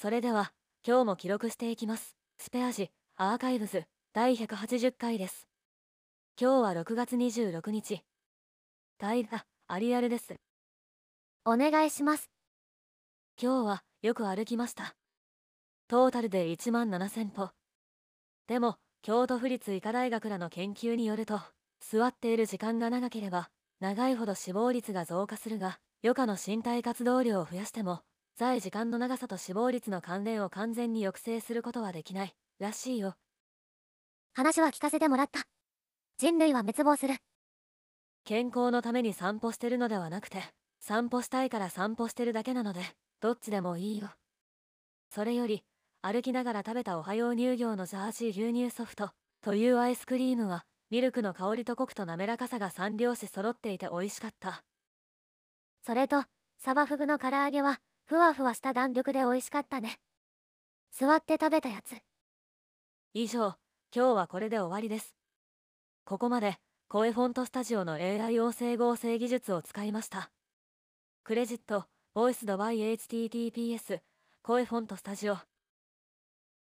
それでは、今日も記録していきます。スペアジ、アーカイブズ、第180回です。今日は6月26日。大河、アリアルです。お願いします。今日はよく歩きました。トータルで1万7000歩。でも、京都府立医科大学らの研究によると、座っている時間が長ければ、長いほど死亡率が増加するが、余暇の身体活動量を増やしても、在時間の長さと死亡率の関連を完全に抑制することはできない、らしいよ。話は聞かせてもらった。人類は滅亡する。健康のために散歩してるのではなくて、散歩したいから散歩してるだけなので、どっちでもいいよ。それより、歩きながら食べたおはよう乳業のジャージー牛乳ソフトというアイスクリームは、ミルクの香りとコクと滑らかさが三拍子揃っていて美味しかった。それと、サバフグの唐揚げは、ふわふわした弾力で美味しかったね。座って食べたやつ。以上、今日はこれで終わりです。ここまで、声フォントスタジオの AI 音声合成技術を使いました。クレジット、ボイスド by HTTPS、声フォントスタジオ。